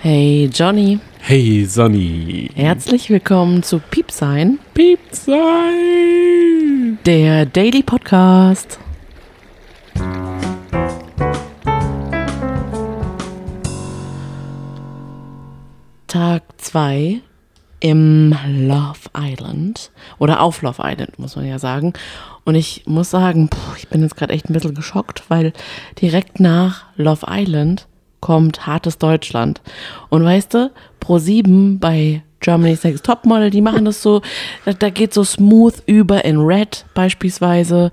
Hey Johnny, Hey Sonny. herzlich willkommen zu Piepsein, Piepsein. der Daily Podcast. Tag 2 im Love Island oder auf Love Island, muss man ja sagen. Und ich muss sagen, ich bin jetzt gerade echt ein bisschen geschockt, weil direkt nach Love Island kommt Hartes Deutschland. Und weißt du, Pro7 bei Germany's Next Topmodel, die machen das so, da, geht so smooth über in Red beispielsweise.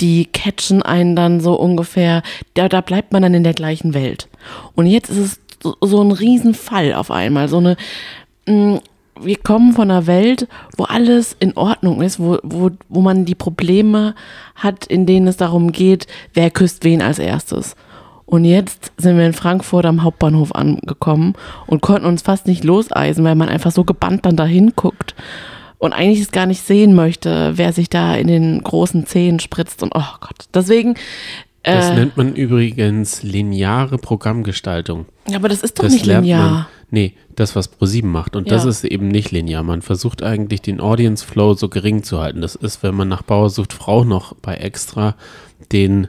Die catchen einen dann so ungefähr, da, da bleibt man dann in der gleichen Welt. Und jetzt ist es so, ein Riesenfall auf einmal, so eine, mh, wir kommen von einer Welt, wo alles in Ordnung ist, wo, wo, wo man die Probleme hat, in denen es darum geht, wer küsst wen als erstes. Und jetzt sind wir in Frankfurt am Hauptbahnhof angekommen und konnten uns fast nicht loseisen, weil man einfach so gebannt dann dahin guckt und eigentlich es gar nicht sehen möchte, wer sich da in den großen Zehen spritzt und oh Gott. Deswegen, Das äh, nennt man übrigens lineare Programmgestaltung. aber das ist doch Das nicht lernt linear. man. Nee, das, was ProSieben macht. Und das Ja. ist eben nicht linear. Man versucht eigentlich den Audience Flow so gering zu halten. Das ist, wenn man nach Bauer sucht Frau noch bei Extra den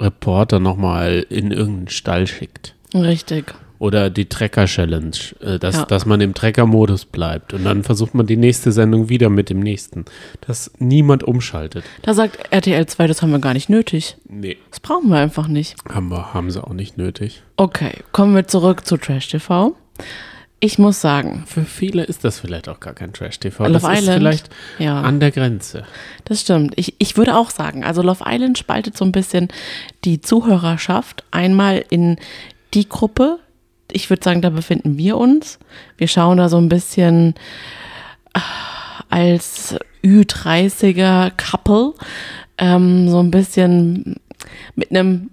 Reporter nochmal in irgendeinen Stall schickt. Richtig. Oder die Trecker-Challenge, äh, dass, Ja. dass man im Trecker-Modus bleibt. Und dann versucht man die nächste Sendung wieder mit dem nächsten. Dass niemand umschaltet. Da sagt RTL 2, das haben wir gar nicht nötig. Nee. Das brauchen wir einfach nicht. Haben, wir, haben sie auch nicht nötig. Okay, kommen wir zurück zu Trash TV. Ich muss sagen, Für viele ist das vielleicht auch gar kein Trash-TV. Love Das ist Island, vielleicht ja. an der Grenze. das stimmt. Ich, ich würde auch sagen, also Love Island spaltet so ein bisschen die Zuhörerschaft einmal in die Gruppe. Ich würde sagen, da befinden wir uns. Wir schauen da so ein bisschen äh, als Ü30er Couple, ähm, so ein bisschen mit einem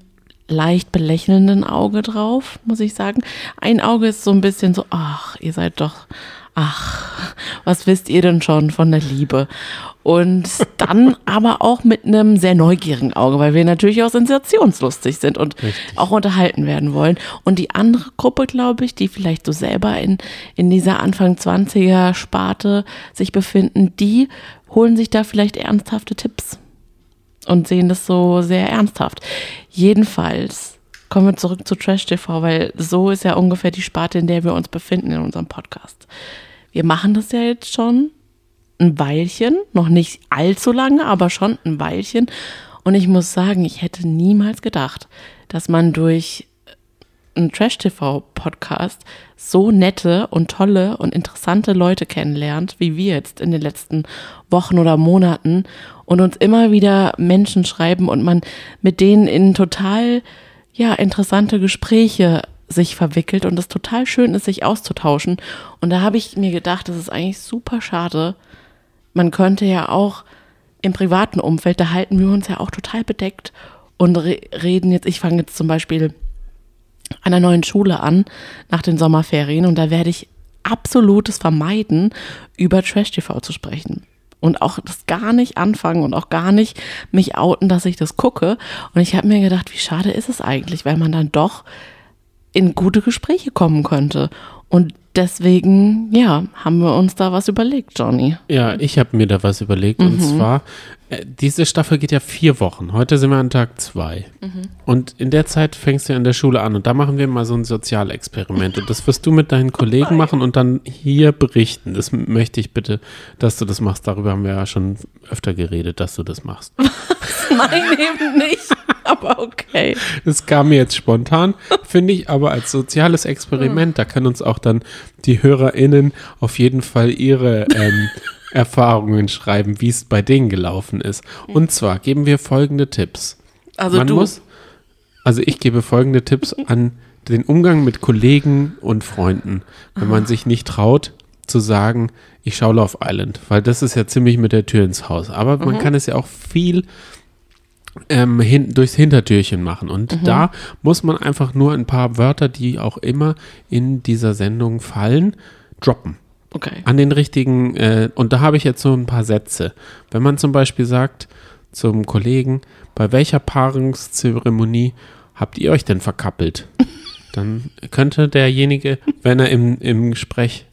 leicht belächelnden Auge drauf, muss ich sagen. Ein Auge ist so ein bisschen so, ach, ihr seid doch, ach, was wisst ihr denn schon von der Liebe? Und dann aber auch mit einem sehr neugierigen Auge, weil wir natürlich auch sensationslustig sind und auch unterhalten werden wollen. Und die andere Gruppe, glaube ich, die vielleicht so selber in, in dieser Anfang 20er Sparte sich befinden, die holen sich da vielleicht ernsthafte Tipps und sehen das so sehr ernsthaft. Jedenfalls kommen wir zurück zu Trash TV, weil so ist ja ungefähr die Sparte, in der wir uns befinden in unserem Podcast. Wir machen das ja jetzt schon ein Weilchen, noch nicht allzu lange, aber schon ein Weilchen. Und ich muss sagen, ich hätte niemals gedacht, dass man durch einen Trash-TV-Podcast so nette und tolle und interessante Leute kennenlernt, wie wir jetzt in den letzten Wochen oder Monaten und uns immer wieder Menschen schreiben und man mit denen in total, ja, interessante Gespräche sich verwickelt und es total schön ist, sich auszutauschen. Und da habe ich mir gedacht, das ist eigentlich super schade. Man könnte ja auch im privaten Umfeld, da halten wir uns ja auch total bedeckt und re reden jetzt, ich fange jetzt zum Beispiel einer neuen Schule an nach den Sommerferien und da werde ich absolutes vermeiden, über Trash TV zu sprechen. Und auch das gar nicht anfangen und auch gar nicht mich outen, dass ich das gucke. Und ich habe mir gedacht, wie schade ist es eigentlich, weil man dann doch in gute Gespräche kommen könnte. Und deswegen, ja, haben wir uns da was überlegt, Johnny. Ja, ich habe mir da was überlegt. Mhm. Und zwar, diese Staffel geht ja vier Wochen. Heute sind wir an Tag zwei. Mhm. Und in der Zeit fängst du in der Schule an. Und da machen wir mal so ein Sozialexperiment. Und das wirst du mit deinen Kollegen machen und dann hier berichten. Das möchte ich bitte, dass du das machst. Darüber haben wir ja schon öfter geredet, dass du das machst. Nein, eben nicht. Aber okay. Das kam mir jetzt spontan, finde ich aber als soziales Experiment, da können uns auch dann die HörerInnen auf jeden Fall ihre ähm, Erfahrungen schreiben, wie es bei denen gelaufen ist. Und zwar geben wir folgende Tipps. Also Man du. muss, also ich gebe folgende Tipps an den Umgang mit Kollegen und Freunden, wenn man sich nicht traut zu sagen, ich schaue Love Island, weil das ist ja ziemlich mit der Tür ins Haus. Aber man kann es ja auch viel ähm, hin, durchs Hintertürchen machen. Und da muss man einfach nur ein paar Wörter, die auch immer in dieser Sendung fallen, droppen. Okay. An den richtigen, äh, und da habe ich jetzt so ein paar Sätze. Wenn man zum Beispiel sagt zum Kollegen, bei welcher Paarungszeremonie habt ihr euch denn verkappelt? dann könnte derjenige, wenn er im, im Gespräch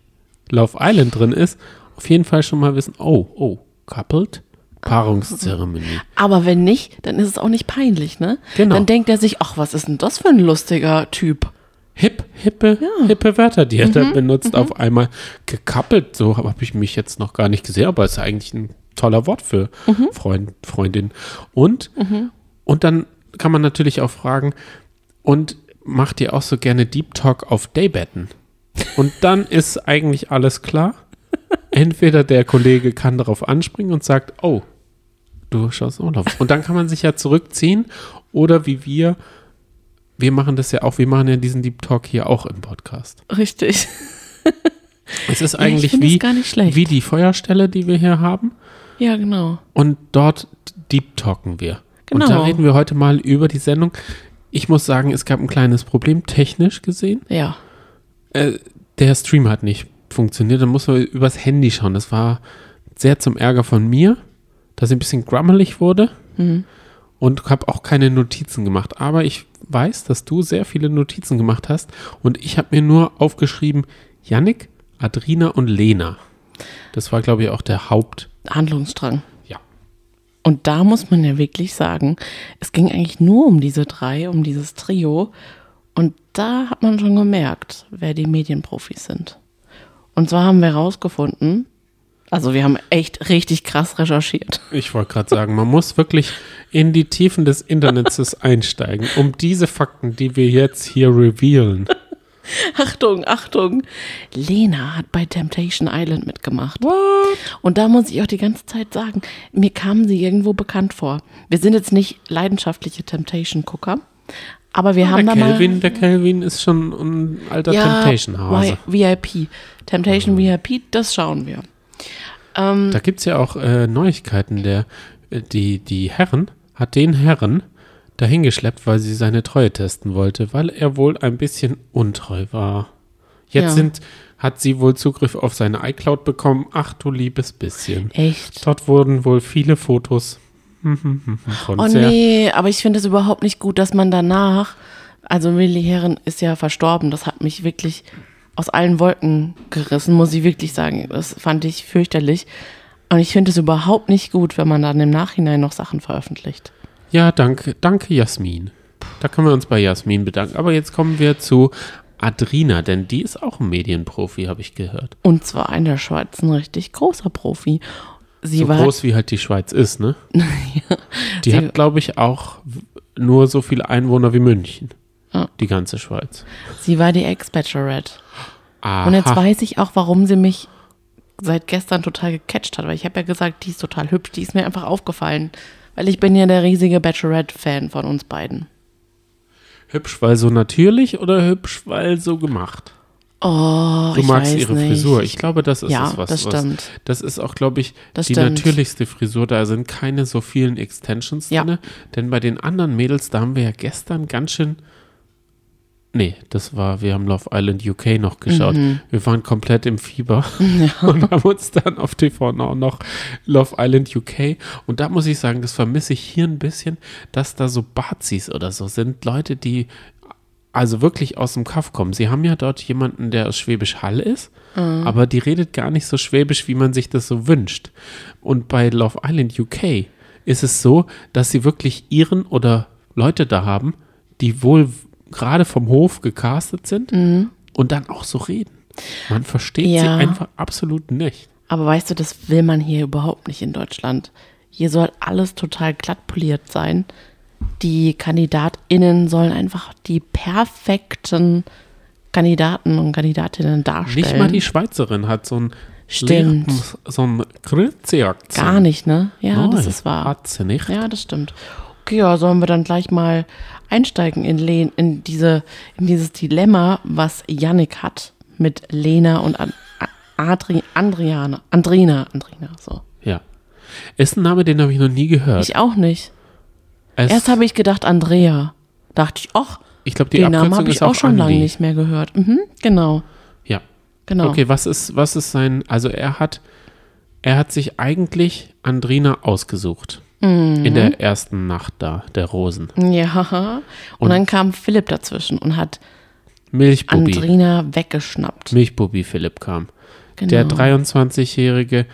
Love Island drin ist, auf jeden Fall schon mal wissen, oh, oh, coupled, Paarungszeremonie. Aber wenn nicht, dann ist es auch nicht peinlich, ne? Genau. Dann denkt er sich, ach, was ist denn das für ein lustiger Typ? Hip, hippe, hippe Wörter, die er da benutzt, auf einmal gekappelt. So habe ich mich jetzt noch gar nicht gesehen, aber es ist eigentlich ein toller Wort für Freund, Freundin. Und, und dann kann man natürlich auch fragen, und macht ihr auch so gerne Deep Talk auf Daybetten? Und dann ist eigentlich alles klar. Entweder der Kollege kann darauf anspringen und sagt, oh, du schaust Urlaub. Und dann kann man sich ja zurückziehen oder wie wir, wir machen das ja auch, wir machen ja diesen Deep Talk hier auch im Podcast. Richtig. Es ist ich eigentlich es wie, gar nicht schlecht. wie die Feuerstelle, die wir hier haben. Ja, genau. Und dort Deep Talken wir. Und da Genau. reden wir heute mal über die Sendung. Ich muss sagen, es gab ein kleines Problem, technisch gesehen. Ja. Äh, der Stream hat nicht funktioniert. Da muss man übers Handy schauen. Das war sehr zum Ärger von mir, dass ich ein bisschen grummelig wurde. Mhm. Und habe auch keine Notizen gemacht. Aber ich weiß, dass du sehr viele Notizen gemacht hast. Und ich habe mir nur aufgeschrieben, Yannick, Adrina und Lena. Das war, glaube ich, auch der Haupt. Handlungsstrang. Ja. Und da muss man ja wirklich sagen, es ging eigentlich nur um diese drei, um dieses Trio. Und da hat man schon gemerkt, wer die Medienprofis sind. Und zwar haben wir herausgefunden, also wir haben echt richtig krass recherchiert. Ich wollte gerade sagen, man muss wirklich in die Tiefen des Internets einsteigen, um diese Fakten, die wir jetzt hier revealen. Achtung, Achtung. Lena hat bei Temptation Island mitgemacht. Und da muss ich auch die ganze Zeit sagen, mir kamen sie irgendwo bekannt vor. Wir sind jetzt nicht leidenschaftliche Temptation-Gucker, aber wir haben der da Kelvin, mal... der Kelvin ist schon ein alter Ja, Temptation-Hase. Vi- VIP. Temptation VIP, das schauen wir. Ähm, Da gibt es ja auch äh, Neuigkeiten. Der, äh, die, die Herren hat den Herren dahin geschleppt, weil sie seine Treue testen wollte, weil er wohl ein bisschen untreu war. Jetzt Ja. sind, hat sie wohl Zugriff auf seine iCloud bekommen. Ach du liebes bisschen. echt? Dort wurden wohl viele Fotos von Oh nee, aber ich finde es überhaupt nicht gut, dass man danach, also Willi Herren ist ja verstorben, das hat mich wirklich aus allen Wolken gerissen, muss ich wirklich sagen. Das fand ich fürchterlich. Und ich finde es überhaupt nicht gut, wenn man dann im Nachhinein noch Sachen veröffentlicht. Ja, danke, danke Jasmin. Da können wir uns bei Jasmin bedanken. Aber jetzt kommen wir zu Adrina, denn die ist auch ein Medienprofi, habe ich gehört. Und zwar in der Schweiz ein richtig großer Profi. Sie So war groß wie halt die Schweiz ist, ne? Die Sie- hat, glaube ich, auch nur so viele Einwohner wie München. Ja. Die ganze Schweiz. Sie war die Ex-Bachelorette. Aha. Und jetzt weiß ich auch, warum sie mich seit gestern total gecatcht hat, weil ich habe ja gesagt, die ist total hübsch, die ist mir einfach aufgefallen, weil ich bin ja der riesige Bachelorette-Fan von uns beiden. Hübsch, weil so natürlich oder hübsch, weil so gemacht? Oh, Du ich magst weiß ihre nicht. Frisur. Ich glaube, das ist Ja, es, was, das was. stimmt. Das ist auch, glaube ich, Das die stimmt. natürlichste Frisur. Da sind keine so vielen Extensions Ja. drin. Denn bei den anderen Mädels, da haben wir ja gestern ganz schön. Nee, das war, wir haben Love Island UK noch geschaut. Mhm. Wir waren komplett im Fieber und haben uns dann auf TV auch noch Love Island UK. Und da muss ich sagen, das vermisse ich hier ein bisschen, dass da so Bazis oder so sind. Leute, die also wirklich aus dem Kaff kommen. Sie haben ja dort jemanden, der aus Schwäbisch Hall ist, aber die redet gar nicht so schwäbisch, wie man sich das so wünscht. Und bei Love Island UK ist es so, dass sie wirklich ihren oder Leute da haben, die wohl gerade vom Hof gecastet sind und dann auch so reden. Man versteht sie Ja. einfach absolut nicht. Aber weißt du, das will man hier überhaupt nicht in Deutschland. Hier soll alles total glatt poliert sein. Die KandidatInnen sollen einfach die perfekten Kandidaten und Kandidatinnen darstellen. Nicht mal die Schweizerin hat so ein Stimmt. so ein Grüezi-Akzent. Gar nicht, ne? Ja, das Nein, ist wahr. Hat sie nicht. Ja, das stimmt. Ja, sollen wir dann gleich mal einsteigen in, Le in, diese, in dieses Dilemma, was Yannick hat mit Lena und An Adri Andriana. Andrina, Andrina, so. Ja. Ist ein Name, den habe ich noch nie gehört. Ich auch nicht. Es- Erst habe ich gedacht Andrea. Dachte ich, ach, ich glaube, die den Namen habe ich auch schon lange nicht mehr gehört. Mhm, genau, Ja. genau. Okay, was ist, was ist sein, also er hat, er hat sich eigentlich Andrina ausgesucht. Mhm. In der ersten Nacht da, der Rosen. Ja, und, Und- dann kam Philipp dazwischen und hat Milchbubi. Andrina weggeschnappt. Milchbubi Philipp kam. Genau. Der 23-Jährige,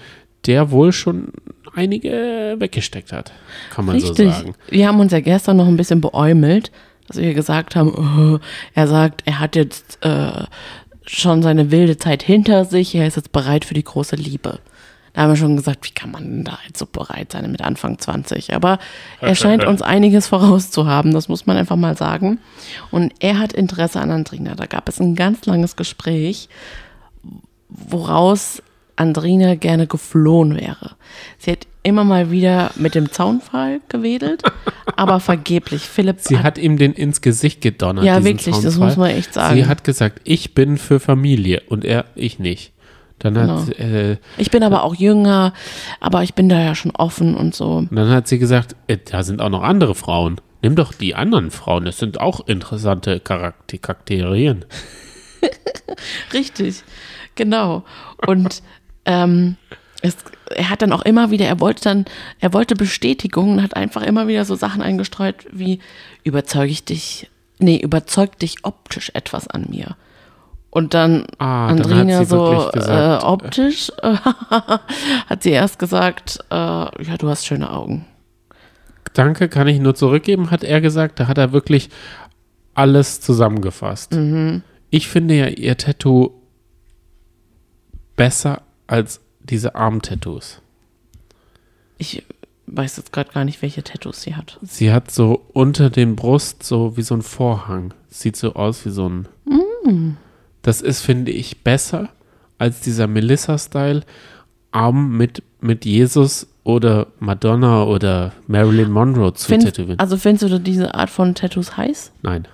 der wohl schon einige weggesteckt hat, kann man Richtig. so sagen. Wir haben uns ja gestern noch ein bisschen beäumelt, dass wir gesagt haben, oh, er sagt, er hat jetzt äh, schon seine wilde Zeit hinter sich, er ist jetzt bereit für die große Liebe. Da haben wir schon gesagt, wie kann man denn da jetzt so bereit sein mit Anfang 20? Aber er scheint uns einiges vorauszuhaben, das muss man einfach mal sagen. Und er hat Interesse an Andrina. Da gab es ein ganz langes Gespräch, woraus Andrina gerne geflohen wäre. Sie hat immer mal wieder mit dem Zaunpfahl gewedelt, aber vergeblich. Philipp Sie hat ihm den ins Gesicht gedonnert. Ja, wirklich, das Zaunpfahl. muss man echt sagen. Sie hat gesagt, ich bin für Familie und er, ich nicht. Dann hat, Genau. äh, ich bin aber auch jünger, aber ich bin da ja schon offen und so. und dann hat sie gesagt, äh, da sind auch noch andere Frauen. Nimm doch die anderen Frauen, das sind auch interessante Charakter Charakterien. Richtig, genau. Und ähm, es, er hat dann auch immer wieder, er wollte dann, er wollte Bestätigung und hat einfach immer wieder so Sachen eingestreut wie überzeuge ich dich, nee, überzeugt dich optisch etwas an mir. Und dann Ah, dann hat Andrina sie so gesagt, äh, optisch äh, hat sie erst gesagt, äh, ja, du hast schöne Augen. Danke, kann ich nur zurückgeben, hat er gesagt. Da hat er wirklich alles zusammengefasst. Mhm. Ich finde ja ihr Tattoo besser als diese Arm-Tattoos. Ich weiß jetzt gerade gar nicht, welche Tattoos sie hat. Sie hat so unter dem Brust so wie so ein Vorhang. Sieht so aus wie so ein. Mm. Das ist, finde ich, besser als dieser Melissa-Style. Arm mit, mit Jesus oder Madonna oder Marilyn Monroe zu Find, tätowieren. also findest du diese Art von Tattoos heiß? Nein.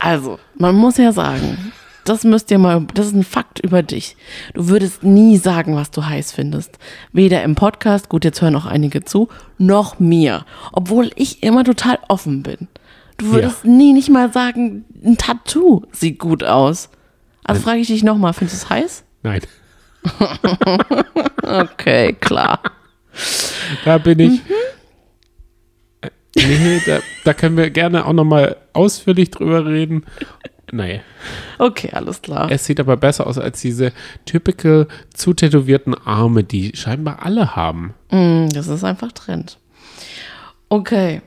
Also, man muss ja sagen, das müsst ihr mal, das ist ein Fakt über dich. Du würdest nie sagen, was du heiß findest. Weder im Podcast, gut, jetzt hören auch einige zu, noch mir. Obwohl ich immer total offen bin. Du würdest nie nicht mal sagen, ein Tattoo sieht gut aus. Also frage ich dich nochmal, findest du es heiß? Nein. Okay, klar. Da bin ich. Mhm. Äh, Nee, da, da können wir gerne auch nochmal ausführlich drüber reden. Nee. Okay, alles klar. Es sieht aber besser aus als diese typical zutätowierten Arme, die scheinbar alle haben. Mm, Das ist einfach Trend. Okay.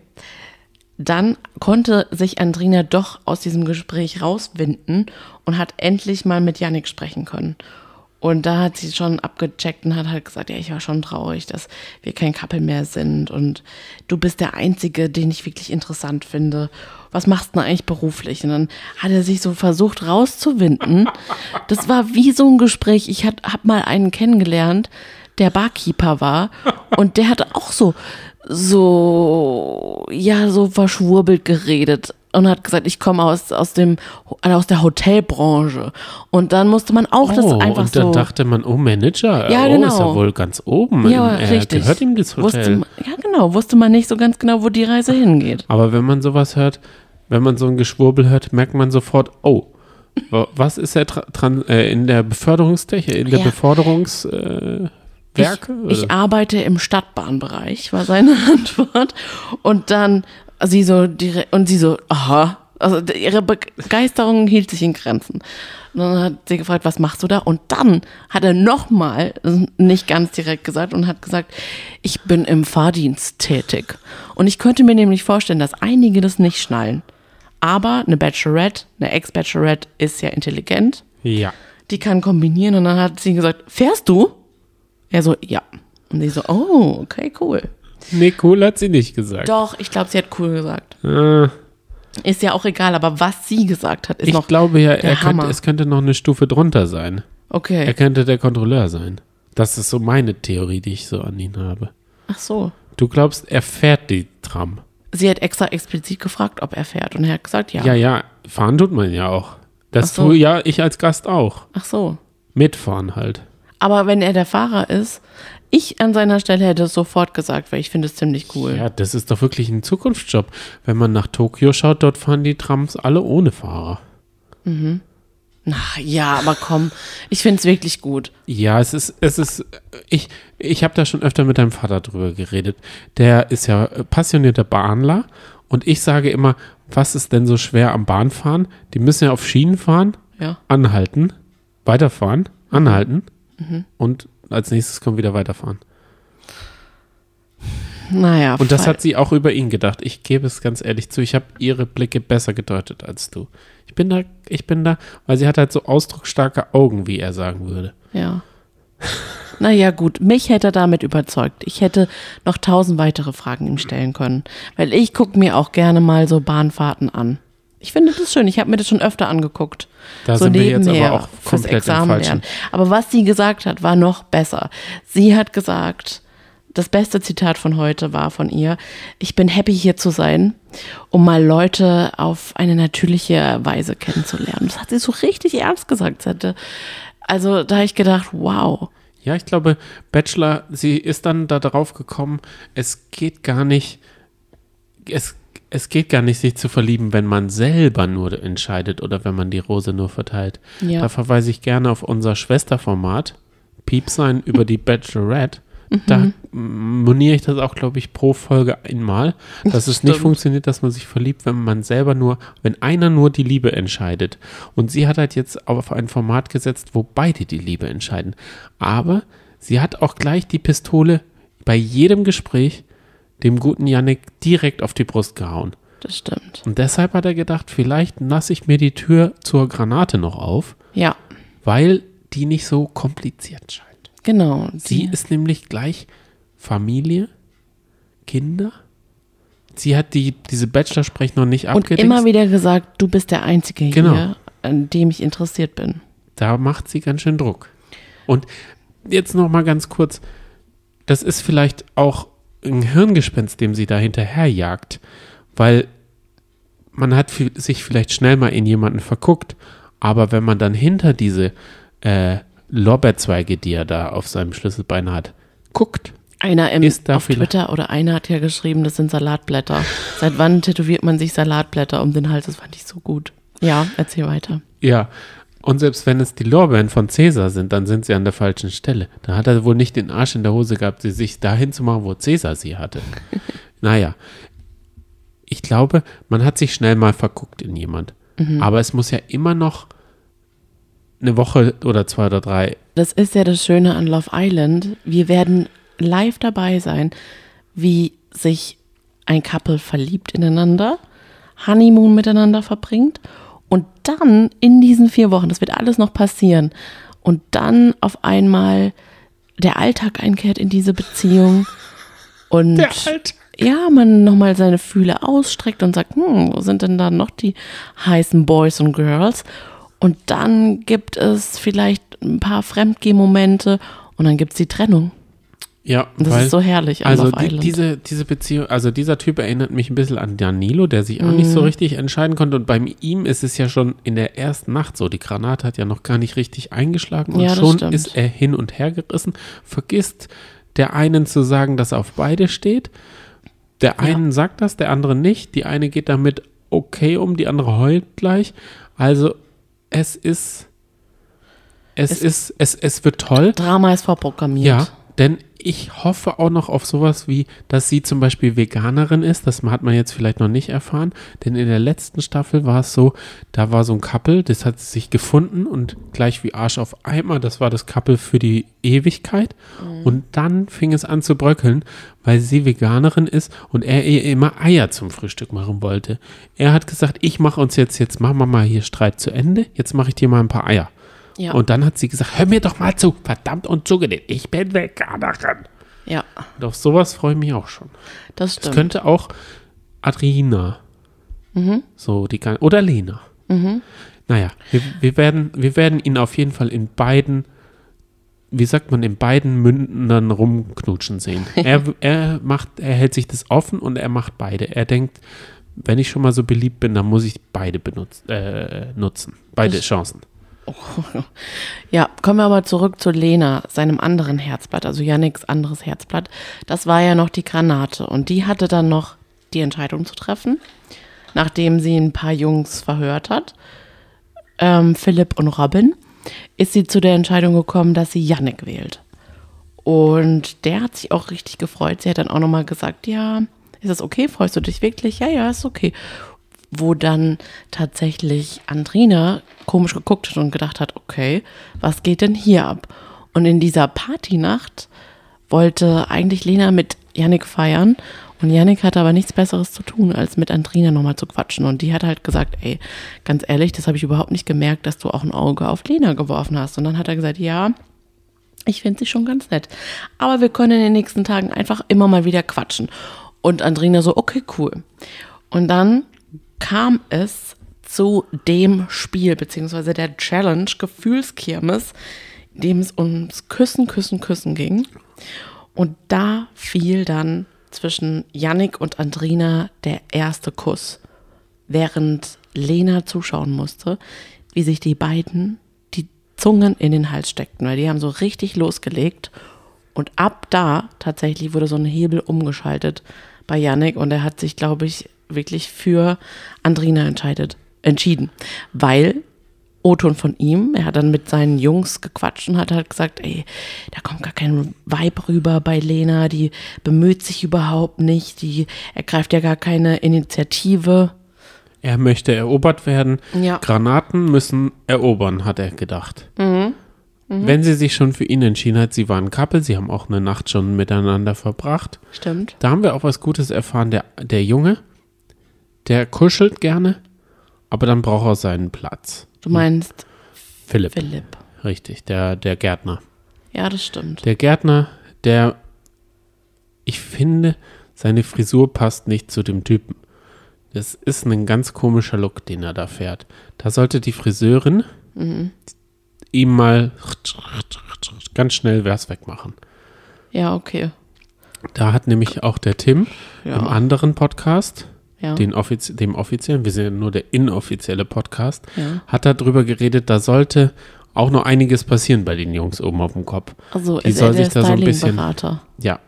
Dann konnte sich Andrina doch aus diesem Gespräch rauswinden und hat endlich mal mit Yannick sprechen können. Und da hat sie schon abgecheckt und hat halt gesagt, ja, ich war schon traurig, dass wir kein Couple mehr sind und du bist der Einzige, den ich wirklich interessant finde. Was machst du denn eigentlich beruflich? Und dann hat er sich so versucht rauszuwinden. Das war wie so ein Gespräch. Ich hab, hab mal einen kennengelernt, der Barkeeper war und der hat auch so, so, ja, so verschwurbelt geredet und hat gesagt, ich komme aus, aus dem, aus der Hotelbranche. Und dann musste man auch das oh, einfach und dann so. dachte man, oh Manager, Ja, oh, genau. ist er wohl ganz oben. ja, er richtig. gehört ihm das Wusste Hotel. man, ja, genau. Wusste man nicht so ganz genau, wo die Reise hingeht. Aber wenn man sowas hört, wenn man so ein Geschwurbel hört, merkt man sofort, oh, wa- was ist er dran, äh, in der Beförderungstechnik, in der Ja. Beförderungswerke? Äh, Werke, Ich, ich oder? arbeite im Stadtbahnbereich, war seine Antwort. Und dann sie so direkt, und sie so, aha. Also ihre Begeisterung hielt sich in Grenzen. Und dann hat sie gefragt, was machst du da? Und dann hat er nochmal, nicht ganz direkt gesagt, und hat gesagt, ich bin im Fahrdienst tätig. Und ich könnte mir nämlich vorstellen, dass einige das nicht schnallen. Aber eine Bachelorette, eine Ex-Bachelorette ist ja intelligent ja. die kann kombinieren und dann hat sie gesagt, fährst du? Er so, ja. Und sie so, oh, okay, cool. Nee, cool hat sie nicht gesagt. Doch, ich glaube, sie hat cool gesagt. Äh, Ist ja auch egal, aber was sie gesagt hat, ist ich noch glaube ja, er könnte, es könnte noch eine Stufe drunter sein. Er okay. könnte der Kontrolleur sein. Das ist so meine Theorie, die ich so an ihn habe. Ach so. Du glaubst, er fährt die Tram. Sie hat extra explizit gefragt, ob er fährt und er hat gesagt, ja. Ja, ja, fahren tut man ja auch. Das so. tue ja ich als Gast auch. Ach so. Mitfahren halt. Aber wenn er der Fahrer ist, ich an seiner Stelle hätte es sofort gesagt, weil ich finde es ziemlich cool. Ja, das ist doch wirklich ein Zukunftsjob. Wenn man nach Tokio schaut, dort fahren die Trams alle ohne Fahrer. Na ja, aber komm, ich finde es wirklich gut. Ja, es ist, es ist, ich, ich habe da schon öfter mit deinem Vater drüber geredet. Der ist ja passionierter Bahnler und ich sage immer, was ist denn so schwer am Bahnfahren? Die müssen ja auf Schienen fahren, Ja. anhalten, weiterfahren, anhalten Mhm. und als nächstes kommt wieder weiterfahren. Naja. Und das hat sie auch über ihn gedacht. Ich gebe es ganz ehrlich zu, ich habe ihre Blicke besser gedeutet als du. Ich bin da, ich bin da, weil sie hat halt so ausdrucksstarke Augen, wie er sagen würde. Ja. Naja, gut, mich hätte er damit überzeugt. Ich hätte noch tausend weitere Fragen ihm stellen können. Weil ich gucke mir auch gerne mal so Bahnfahrten an. Ich finde das schön. Ich habe mir das schon öfter angeguckt. Da so sind wir jetzt nebenher aber auch fürs komplett im Examen Falschen. lernen. Aber was sie gesagt hat, war noch besser. Sie hat gesagt, das beste Zitat von heute war von ihr, ich bin happy hier zu sein, um mal Leute auf eine natürliche Weise kennenzulernen. Das hat sie so richtig ernst gesagt. Sie hatte, also da habe ich gedacht, wow. Ja, ich glaube, Bachelor, sie ist dann da drauf gekommen, es geht gar nicht, es, es geht gar nicht, sich zu verlieben, wenn man selber nur entscheidet oder wenn man die Rose nur verteilt. Ja. Da verweise ich gerne auf unser Schwesterformat, Piepsein über die Bachelorette. Da moniere ich das auch, glaube ich, pro Folge einmal, dass es nicht funktioniert, dass man sich verliebt, wenn man selber nur, wenn einer nur die Liebe entscheidet. Und sie hat halt jetzt auf ein Format gesetzt, wo beide die Liebe entscheiden. Aber sie hat auch gleich die Pistole bei jedem Gespräch dem guten Yannick direkt auf die Brust gehauen. Das stimmt. Und deshalb hat er gedacht, vielleicht lasse ich mir die Tür zur Granate noch auf, Ja, weil die nicht so kompliziert scheint. genau. Sie ist nämlich gleich Familie, Kinder. Sie hat die, diese Bachelor-Sprech noch nicht und abgedeckt. immer wieder gesagt, du bist der Einzige Genau. hier, an dem ich interessiert bin. Da macht sie ganz schön Druck. Und jetzt noch mal ganz kurz, das ist vielleicht auch ein Hirngespinst, dem sie da hinterherjagt, weil man hat vi- sich vielleicht schnell mal in jemanden verguckt, aber wenn man dann hinter diese äh, Lorbeerzweige, die er da auf seinem Schlüsselbein hat, guckt, Einer im, Ist da auf Twitter oder einer hat ja geschrieben, das sind Salatblätter. Seit wann tätowiert man sich Salatblätter um den Hals? Das fand ich so gut. Ja, erzähl weiter. Ja, und selbst wenn es die Lorbeeren von Cäsar sind, dann sind sie an der falschen Stelle. Da hat er wohl nicht den Arsch in der Hose gehabt, sie sich dahin zu machen, wo Cäsar sie hatte. naja, ich glaube, man hat sich schnell mal verguckt in jemand. Aber es muss ja immer noch eine Woche oder zwei oder drei. Das ist ja das Schöne an Love Island. Wir werden live dabei sein, wie sich ein Couple verliebt ineinander, Honeymoon miteinander verbringt und dann in diesen vier Wochen, das wird alles noch passieren, und dann auf einmal der Alltag einkehrt in diese Beziehung und ja, man nochmal seine Fühle ausstreckt und sagt, hm, wo sind denn da noch die heißen Boys und Girls? Und dann gibt es vielleicht ein paar Fremdgeh-Momente und dann gibt es die Trennung. Ja, Und das weil, ist so herrlich also die, diese, diese Beziehung, also dieser Typ erinnert mich ein bisschen an Danilo, der sich auch nicht Mhm. so richtig entscheiden konnte. Und bei ihm ist es ja schon in der ersten Nacht so. Die Granate hat ja noch gar nicht richtig eingeschlagen und Ja, schon stimmt. ist er hin und her gerissen. Vergisst der einen zu sagen, dass er auf beide steht. Der einen sagt das, der andere nicht. Die eine geht damit okay um, die andere heult gleich. Also es ist, es, Es- ist, es, es wird toll. Drama ist vorprogrammiert. Ja, denn ich hoffe auch noch auf sowas wie, dass sie zum Beispiel Veganerin ist. Das hat man jetzt vielleicht noch nicht erfahren. Denn in der letzten Staffel war es so, da war so ein Couple, das hat sich gefunden und gleich wie Arsch auf Eimer, das war das Couple für die Ewigkeit. Und dann fing es an zu bröckeln, weil sie Veganerin ist und er ihr immer Eier zum Frühstück machen wollte. Er hat gesagt, ich mache uns jetzt, jetzt machen wir mal hier Streit zu Ende, jetzt mache ich dir mal ein paar Eier. Ja. Und dann hat sie gesagt, hör mir doch mal zu, verdammt und zugenäht, ich bin Veganerin. ja, Und auf sowas freue ich mich auch schon. das stimmt. könnte auch Adrina, so die kann, oder Lena. Naja, wir, wir, werden, wir werden ihn auf jeden Fall in beiden, wie sagt man, in beiden Mündern rumknutschen sehen. er, er macht, er hält sich das offen und er macht beide. Er denkt, wenn ich schon mal so beliebt bin, dann muss ich beide benutz, äh, nutzen. Beide Das- Chancen. Ja, kommen wir aber zurück zu Lena, seinem anderen Herzblatt, also Yannicks anderes Herzblatt. Das war ja noch die Granate und die hatte dann noch die Entscheidung zu treffen, nachdem sie ein paar Jungs verhört hat, ähm, Philipp und Robin, ist sie zu der Entscheidung gekommen, dass sie Yannick wählt. Und der hat sich auch richtig gefreut. Sie hat dann auch nochmal gesagt, ja, ist das okay? Freust du dich wirklich? Ja, ja, ist okay. wo dann tatsächlich Andrina komisch geguckt hat und gedacht hat, okay, was geht denn hier ab? Und in dieser Partynacht wollte eigentlich Lena mit Yannick feiern und Yannick hatte aber nichts Besseres zu tun, als mit Andrina nochmal zu quatschen. Und die hat halt gesagt, ey, ganz ehrlich, das habe ich überhaupt nicht gemerkt, dass du auch ein Auge auf Lena geworfen hast. Und dann hat er gesagt, ja, ich finde sie schon ganz nett. Aber wir können in den nächsten Tagen einfach immer mal wieder quatschen. Und Andrina so, okay, cool. Und dann kam es zu dem Spiel, beziehungsweise der Challenge Gefühlskirmes, in dem es ums Küssen, Küssen, Küssen ging. Und da fiel dann zwischen Yannick und Andrina der erste Kuss, während Lena zuschauen musste, wie sich die beiden die Zungen in den Hals steckten, weil die haben so richtig losgelegt. Und ab da tatsächlich wurde so ein Hebel umgeschaltet bei Yannick und er hat sich, glaube ich, wirklich für Andrina entscheidet, entschieden, weil O-Ton von ihm. Er hat dann mit seinen Jungs gequatscht und hat halt gesagt, ey, da kommt gar kein Vibe rüber bei Lena, die bemüht sich überhaupt nicht, die ergreift ja gar keine Initiative. Er möchte erobert werden. Ja. Granaten müssen erobern, hat er gedacht. Mhm. Wenn sie sich schon für ihn entschieden hat, sie waren Couple, sie haben auch eine Nacht schon miteinander verbracht. Stimmt. Da haben wir auch was Gutes erfahren. Der, der Junge, der kuschelt gerne, aber dann braucht er seinen Platz. Du meinst Philipp. Philipp. Richtig, der, der Gärtner. Ja, das stimmt. Der Gärtner, der, ich finde, seine Frisur passt nicht zu dem Typen. Das ist ein ganz komischer Look, den er da fährt. Da sollte die Friseurin ihm mal ganz schnell was wegmachen. Ja, okay. Da hat nämlich auch der Tim Ja. im anderen Podcast, Ja. den offiz dem offiziellen, wir sind ja nur der inoffizielle Podcast, Ja. hat darüber geredet, da sollte auch noch einiges passieren bei den Jungs oben auf dem Kopf. Also Die ist soll er sich da so ein bisschen-. Ja.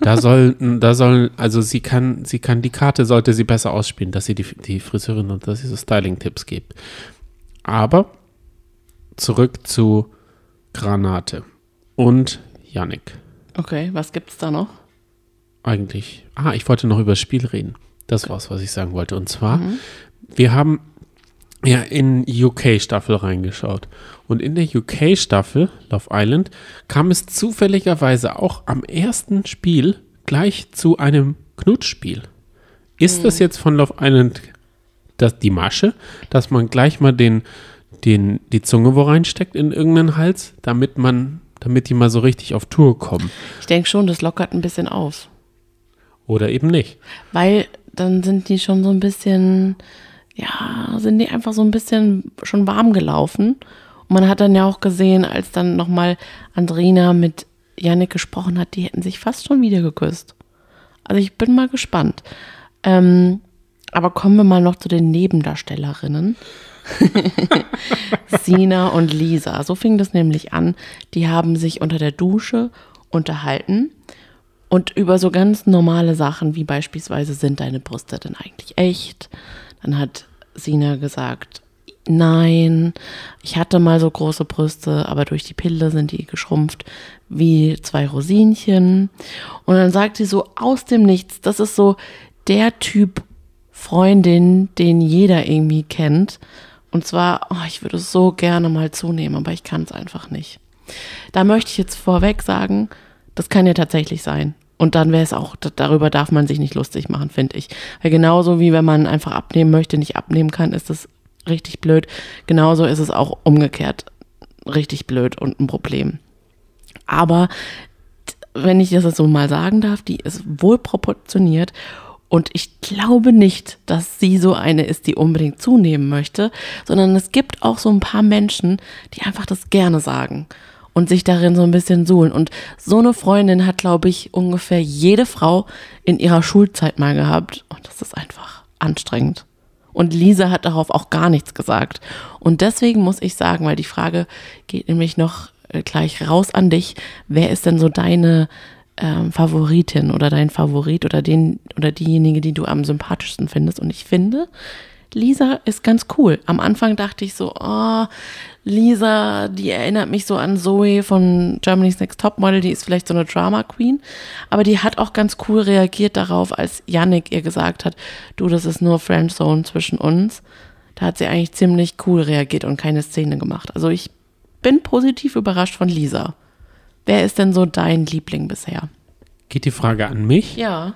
Da soll, da soll, also sie kann, sie kann die Karte sollte sie besser ausspielen, dass sie die, die Friseurin und dass sie so Styling-Tipps gibt. Aber zurück zu Granate und Yannick. Okay, was gibt's da noch? Eigentlich. Ah, ich wollte noch über das Spiel reden. Das war's, was ich sagen wollte. Und zwar, wir haben ja in UK-Staffel reingeschaut. Und in der UK-Staffel, Love Island, kam es zufälligerweise auch am ersten Spiel gleich zu einem Knutspiel. Ist das jetzt von Love Island das, die Masche, dass man gleich mal den, den, die Zunge wo reinsteckt in irgendeinen Hals, damit man, damit die mal so richtig auf Tour kommen? Ich denke schon, das lockert ein bisschen aus. Oder eben nicht. Weil dann sind die schon so ein bisschen, ja, sind die einfach so ein bisschen schon warm gelaufen. Und man hat dann ja auch gesehen, als dann nochmal Andrina mit Yannick gesprochen hat, die hätten sich fast schon wieder geküsst. Also ich bin mal gespannt. Ähm, aber kommen wir mal noch zu den Nebendarstellerinnen. Sina und Lisa. So fing das nämlich an. Die haben sich unter der Dusche unterhalten und über so ganz normale Sachen wie beispielsweise sind deine Brüste denn eigentlich echt? Dann hat Sina gesagt, nein, ich hatte mal so große Brüste, aber durch die Pille sind die geschrumpft wie zwei Rosinchen. Und dann sagt sie so aus dem Nichts, das ist so der Typ Freundin, den jeder irgendwie kennt. Und zwar, oh, ich würde so gerne mal zunehmen, aber ich kann es einfach nicht. Da möchte ich jetzt vorweg sagen, das kann ja tatsächlich sein. Und dann wäre es auch, darüber darf man sich nicht lustig machen, finde ich. Weil genauso wie wenn man einfach abnehmen möchte, nicht abnehmen kann, ist das richtig blöd. Genauso ist es auch umgekehrt richtig blöd und ein Problem. Aber wenn ich das so mal sagen darf, die ist wohl proportioniert. Und ich glaube nicht, dass sie so eine ist, die unbedingt zunehmen möchte, sondern es gibt auch so ein paar Menschen, die einfach das gerne sagen und sich darin so ein bisschen suhlen. Und so eine Freundin hat, glaube ich, ungefähr jede Frau in ihrer Schulzeit mal gehabt. Und das ist einfach anstrengend. Und Lisa hat darauf auch gar nichts gesagt. Und deswegen muss ich sagen, weil die Frage geht nämlich noch äh, gleich raus an dich, wer ist denn so deine ähm, Favoritin oder dein Favorit oder den oder diejenige, die du am sympathischsten findest? Und ich finde, Lisa ist ganz cool. Am Anfang dachte ich so, oh, Lisa, die erinnert mich so an Zoe von Germany's Next Topmodel, die ist vielleicht so eine Drama Queen, aber die hat auch ganz cool reagiert darauf, als Yannick ihr gesagt hat, du, das ist nur Friendzone zwischen uns. Da hat sie eigentlich ziemlich cool reagiert und keine Szene gemacht. Also ich bin positiv überrascht von Lisa. Wer ist denn so dein Liebling bisher? Geht die Frage an mich Ja.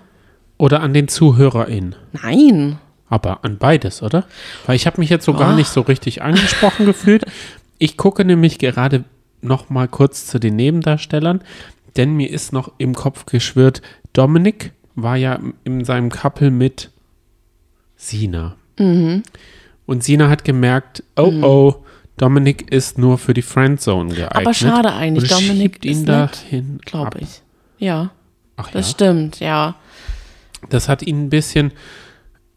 oder an den ZuhörerInnen? Nein. Aber an beides, oder? Weil ich habe mich jetzt so gar Oh. nicht so richtig angesprochen gefühlt. Ich gucke nämlich gerade noch mal kurz zu den Nebendarstellern, denn mir ist noch im Kopf geschwirrt, Dominik war ja in seinem Couple mit Sina. Mhm. Und Sina hat gemerkt, oh oh, Dominik ist nur für die Friendzone geeignet. Aber schade eigentlich. Und Dominik ihn ist dahin glaube ich. Ja, Ach das ja. stimmt, ja. Das hat ihn ein bisschen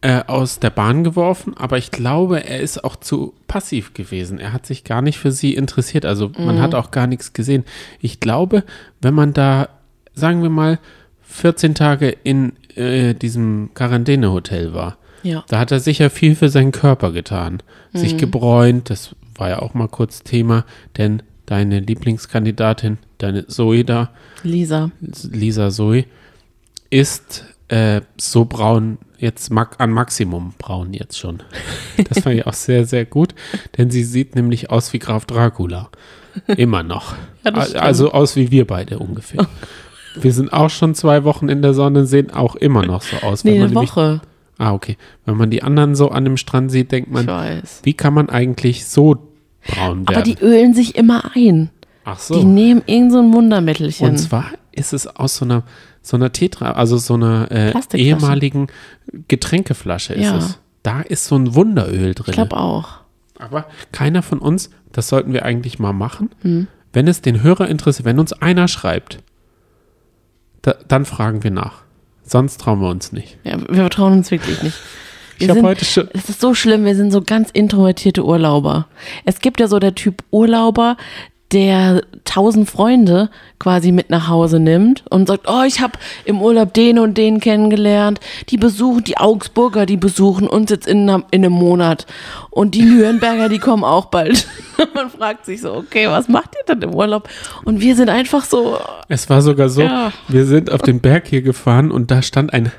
äh, aus der Bahn geworfen, aber ich glaube, er ist auch zu passiv gewesen. Er hat sich gar nicht für sie interessiert. Also man hat auch gar nichts gesehen. Ich glaube, wenn man da, sagen wir mal, 14 Tage in äh, diesem Quarantänehotel war, Ja. da hat er sicher viel für seinen Körper getan. Sich gebräunt, das war ja auch mal kurz Thema, denn deine Lieblingskandidatin, deine Zoe da, Lisa. Lisa Zoe, ist äh, so braun, jetzt an Maximum braun jetzt schon. Das fand ich auch sehr, sehr gut, denn sie sieht nämlich aus wie Graf Dracula. Immer noch. Ja, also aus wie wir beide ungefähr. Wir sind auch schon zwei Wochen in der Sonne, sehen auch immer noch so aus. Nee, eine Woche. Ah, okay. Wenn man die anderen so an dem Strand sieht, denkt man, wie kann man eigentlich so braun werden? Aber die ölen sich immer ein. Ach Die so. nehmen irgend so ein Wundermittelchen. Und zwar ist es aus so einer, so einer Tetra, also so einer äh, ehemaligen Getränkeflasche ist Ja. es. Da ist so ein Wunderöl drin. ich glaube auch. Aber keiner von uns, das sollten wir eigentlich mal machen, Hm. wenn es den Hörer interessiert, wenn uns einer schreibt, da, dann fragen wir nach. Sonst trauen wir uns nicht. Ja, wir vertrauen uns wirklich nicht. Ich Wir habe sind- heute schon. Es ist so schlimm, wir sind so ganz introvertierte Urlauber. Es gibt ja so der Typ Urlauber, der tausend Freunde quasi mit nach Hause nimmt und sagt, oh, ich habe im Urlaub den und den kennengelernt. Die besuchen, die Augsburger, die besuchen uns jetzt in, einem- in einem Monat. Und die Nürnberger, die kommen auch bald. Man fragt sich so, okay, was macht ihr denn im Urlaub? Und wir sind einfach so, Es war sogar so, Ja. wir sind auf den Berg hier gefahren und da stand ein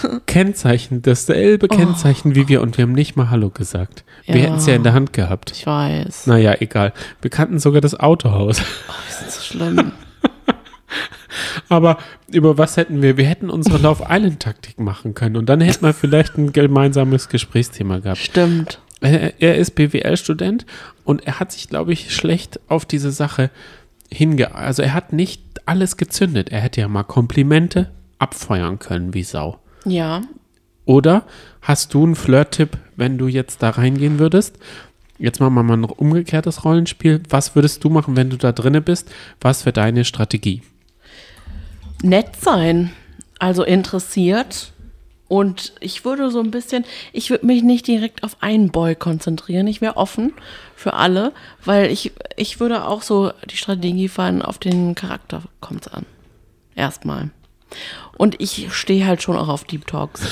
Kennzeichen, dasselbe Kennzeichen wie wir und wir haben nicht mal Hallo gesagt. Wir Oh. Ja. hätten es ja in der Hand gehabt. ich weiß, Naja, egal. Wir kannten sogar das Autohaus. das ist so schlimm. Aber über was hätten wir? Wir hätten unsere Love Island Taktik machen können und dann hätten wir vielleicht ein gemeinsames Gesprächsthema gehabt. Stimmt. Er, er ist BWL-Student und er hat sich, glaube ich, schlecht auf diese Sache hinge... Also er hat nicht alles gezündet. Er hätte ja mal Komplimente abfeuern können wie Sau. Ja, Oder hast du einen Flirt-Tipp, wenn du jetzt da reingehen würdest? Jetzt machen wir mal ein umgekehrtes Rollenspiel. Was würdest du machen, wenn du da drinne bist? Was wäre deine Strategie? nett sein, also interessiert. Und ich würde so ein bisschen, ich würde mich nicht direkt auf einen Boy konzentrieren. Ich wäre offen für alle, weil ich, ich würde auch so die Strategie fahren, auf den Charakter kommt es an. Erstmal. Und ich stehe halt schon auch auf Deep Talks.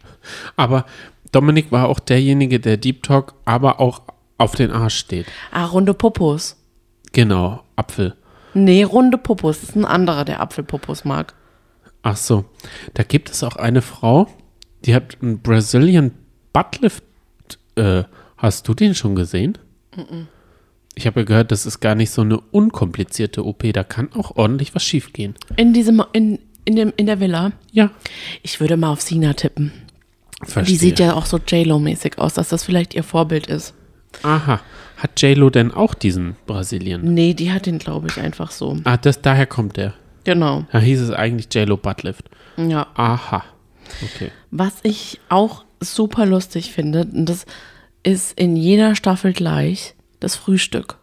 Aber Dominik war auch derjenige, der Deep Talk, aber auch auf den Arsch steht. Ah, runde Popos. Genau, Apfel. Nee, runde Popos. Das ist ein anderer, der Apfelpopos mag. Ach so, da gibt es auch eine Frau, die hat einen Brazilian Buttlift. Äh, hast du den schon gesehen? Ich habe ja gehört, das ist gar nicht so eine unkomplizierte OP. Da kann auch ordentlich was schiefgehen. In diesem, in, in, dem, in der Villa. Ja, Ich würde mal auf Sina tippen. verstehe. Die sieht ja auch so J-Lo-mäßig aus, dass das vielleicht ihr Vorbild ist. Aha. Hat JLo denn auch diesen Brasilien? Nee, die hat den, glaube ich, einfach so. Ah, das, daher kommt der. Genau. Da hieß es eigentlich JLo Buttlift. Ja. Aha. Okay. Was ich auch super lustig finde, und das ist in jeder Staffel gleich, das Frühstück.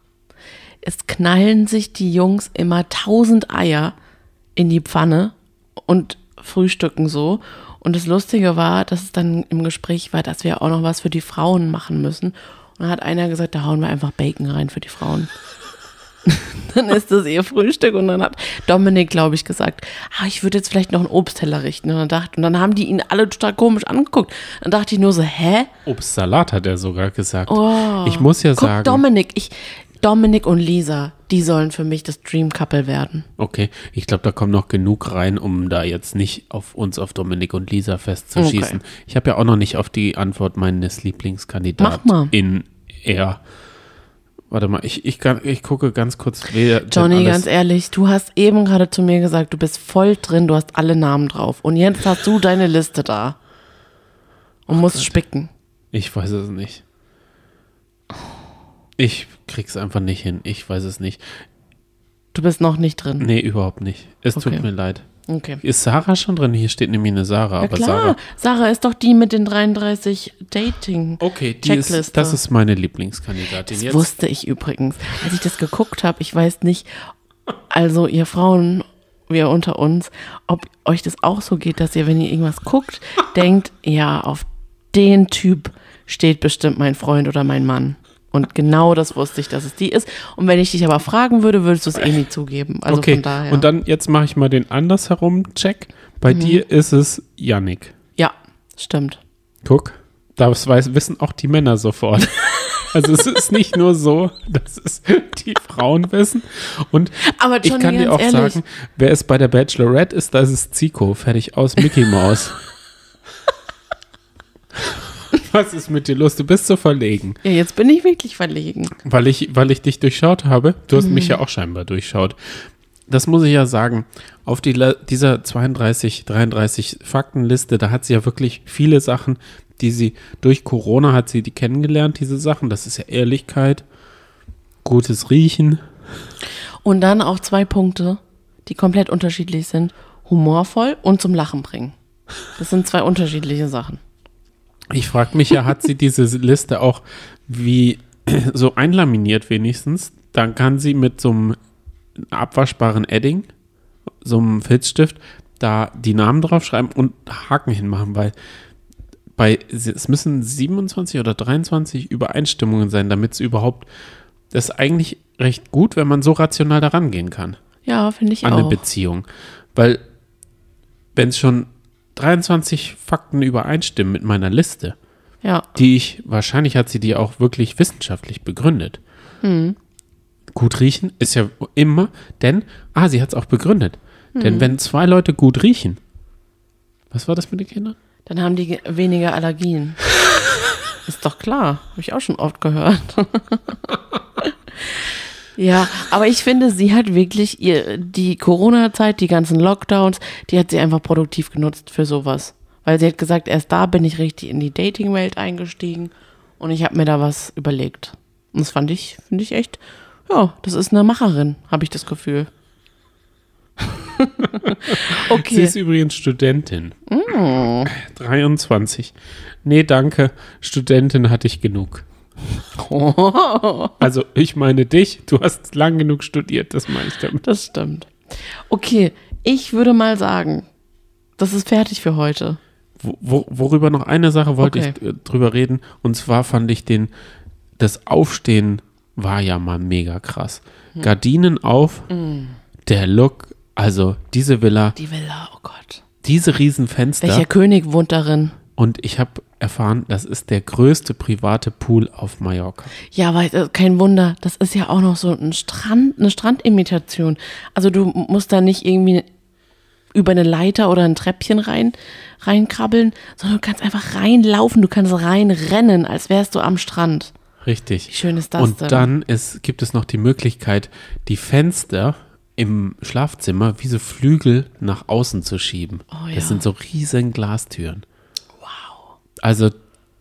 Es knallen sich die Jungs immer tausend Eier in die Pfanne und frühstücken so. Und das Lustige war, dass es dann im Gespräch war, dass wir auch noch was für die Frauen machen müssen. Und dann hat einer gesagt, da hauen wir einfach Bacon rein für die Frauen. dann ist das ihr Frühstück und dann hat Dominik, glaube ich, gesagt, ah, ich würde jetzt vielleicht noch einen Obstteller richten. Und dann, dachte, und dann haben die ihn alle total komisch angeguckt. Dann dachte ich nur so, hä? Obstsalat hat er sogar gesagt. ich muss ja Oh. Guck, sagen. Dominik, ich, Dominik und Lisa, die sollen für mich das Dream Couple werden. Okay, ich glaube, da kommt noch genug rein, um da jetzt nicht auf uns, auf Dominik und Lisa festzuschießen. Okay. Ich habe ja auch noch nicht auf die Antwort meines Lieblingskandidaten Mach mal. in er. Warte mal, ich, ich, kann, ich gucke ganz kurz, wer Johnny, ganz ehrlich, du hast eben gerade zu mir gesagt, du bist voll drin, du hast alle Namen drauf. Und jetzt hast du deine Liste da. Und musst spicken. Ich weiß es nicht. Ich krieg's einfach nicht hin. Ich weiß es nicht. Du bist noch nicht drin. Nee, überhaupt nicht. Es Okay. tut mir leid. Okay. Ist Sarah schon drin? Hier steht nämlich eine Sarah. Ja aber klar, Sarah. Sarah ist doch die mit den 33 Dating. Okay, die ist, das ist meine Lieblingskandidatin. Das Jetzt wusste ich übrigens. Als ich das geguckt habe, ich weiß nicht, also ihr Frauen, wir unter uns, ob euch das auch so geht, dass ihr, wenn ihr irgendwas guckt, denkt, ja, auf den Typ steht bestimmt mein Freund oder mein Mann. Und genau das wusste ich, dass es die ist. Und wenn ich dich aber fragen würde, würdest du es eh nie zugeben. Also okay, von daher. Mhm. und dann jetzt mache ich mal den andersherum Check. Bei dir ist es Yannick. ja, stimmt. Guck, das weiß, wissen auch die Männer sofort. Also es ist nicht nur so, dass es die Frauen wissen. Und Aber ich Johnny, kann dir auch ehrlich, sagen, wer es bei der Bachelorette ist, da ist es Zico. Fertig aus, Mickey Mouse. Was ist mit dir los? Du bist so verlegen. Ja, jetzt bin ich wirklich verlegen. Weil ich, weil ich dich durchschaut habe. Du hast Mhm. mich ja auch scheinbar durchschaut. Das muss ich ja sagen. Auf die, dieser 32, 33 Faktenliste, da hat sie ja wirklich viele Sachen, die sie durch Corona hat sie die kennengelernt, diese Sachen. Das ist ja Ehrlichkeit, gutes Riechen. Und dann auch zwei Punkte, die komplett unterschiedlich sind. Humorvoll und zum Lachen bringen. Das sind zwei unterschiedliche Sachen. Ich frage mich ja, hat sie diese Liste auch wie so einlaminiert wenigstens? Dann kann sie mit so einem abwaschbaren Edding, so einem Filzstift, da die Namen draufschreiben und Haken hinmachen, weil bei, es müssen 27 oder 23 Übereinstimmungen sein, damit es überhaupt, das ist eigentlich recht gut, wenn man so rational daran gehen kann Ja, finde ich an eine auch. Beziehung. Weil, wenn es schon 23 Fakten übereinstimmen mit meiner Liste, Ja, die ich, wahrscheinlich hat sie die auch wirklich wissenschaftlich begründet. Hm. Gut riechen ist ja immer, denn, ah, sie hat es auch begründet. Hm. Denn wenn zwei Leute gut riechen, was war das mit den Kindern? dann haben die ge- weniger Allergien. Ist doch klar. Habe ich auch schon oft gehört. ja, aber ich finde, sie hat wirklich ihr, die Corona-Zeit, die ganzen Lockdowns, die hat sie einfach produktiv genutzt für sowas. Weil sie hat gesagt, erst da bin ich richtig in die Dating-Welt eingestiegen und ich habe mir da was überlegt. Und das fand ich, finde ich echt, ja, das ist eine Macherin, habe ich das Gefühl. Sie okay. ist übrigens Studentin. Mm. 23. Nee, danke. Studentin hatte ich genug. Also, ich meine dich. Du hast lang genug studiert, das meine ich damit. Das stimmt. Okay, ich würde mal sagen, das ist fertig für heute. Wo, wo, worüber noch eine Sache wollte Okay. ich äh, drüber reden. Und zwar fand ich den, das Aufstehen war ja mal mega krass. Hm. Gardinen auf, der Look, also diese Villa, Die Villa, oh Gott. diese Riesenfenster. Welcher König wohnt darin? Und ich habe erfahren, das ist der größte private Pool auf Mallorca. Ja, aber äh, kein Wunder, das ist ja auch noch so ein Strand, eine Strandimitation. Also du musst da nicht irgendwie über eine Leiter oder ein Treppchen rein, reinkrabbeln, sondern du kannst einfach reinlaufen, du kannst reinrennen, als wärst du am Strand. Richtig. Wie schön ist das Und denn? dann ist, gibt es noch die Möglichkeit, die Fenster im Schlafzimmer wie so Flügel nach außen zu schieben. Oh ja. Das sind so riesen Glastüren. Also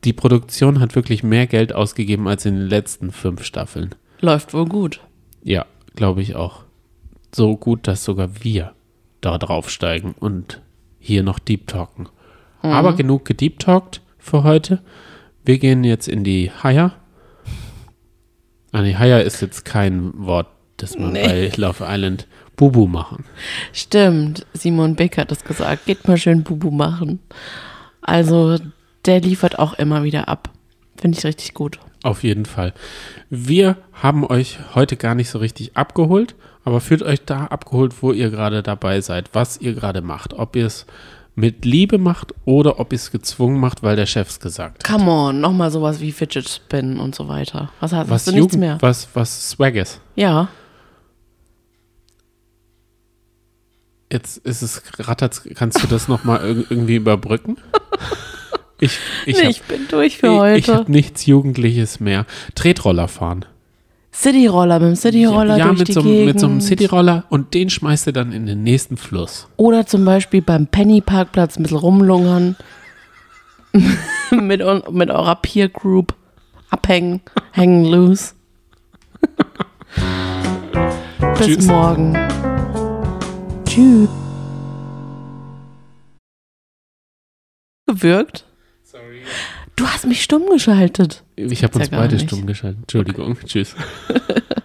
die Produktion hat wirklich mehr Geld ausgegeben als in den letzten fünf Staffeln. Läuft wohl gut. Ja, glaube ich auch. So gut, dass sogar wir da draufsteigen und hier noch Deep Talken. Mhm. Aber genug gedeep talkt für heute. Wir gehen jetzt in die Haier. Ah, nee, Haier ist jetzt kein Wort, das man Nee. bei Love Island Bubu machen. Stimmt, Simon Beck hat es gesagt. Geht mal schön Bubu machen. Also, der liefert auch immer wieder ab. Finde ich richtig gut. Auf jeden Fall. Wir haben euch heute gar nicht so richtig abgeholt, aber fühlt euch da abgeholt, wo ihr gerade dabei seid, was ihr gerade macht. Ob ihr es mit Liebe macht oder ob ihr es gezwungen macht, weil der Chef es gesagt hat. Come on, nochmal sowas wie Fidget Spin und so weiter. Was hast, Was, hast du nichts Jugend, mehr? was, was Swag ist. Ja. Jetzt ist es rattert's, kannst du das nochmal irgendwie überbrücken? Ich, ich nee, hab- ich bin durch für ich, heute. ich habe nichts Jugendliches mehr. Tretroller fahren. Cityroller mit dem Cityroller ja, durch mit die so, einem- Gegend. mit so einem Cityroller und den schmeißt du dann in den nächsten Fluss. Oder zum Beispiel beim Penny-Parkplatz ein bisschen rumlungern. mit, mit eurer Peer Group abhängen, hängen loose. Bis Tschüss. morgen. Tschüss. Gewirkt? Du hast mich stumm geschaltet. Ich habe ja uns gar beide nicht. stumm geschaltet. Entschuldigung. Tschüss.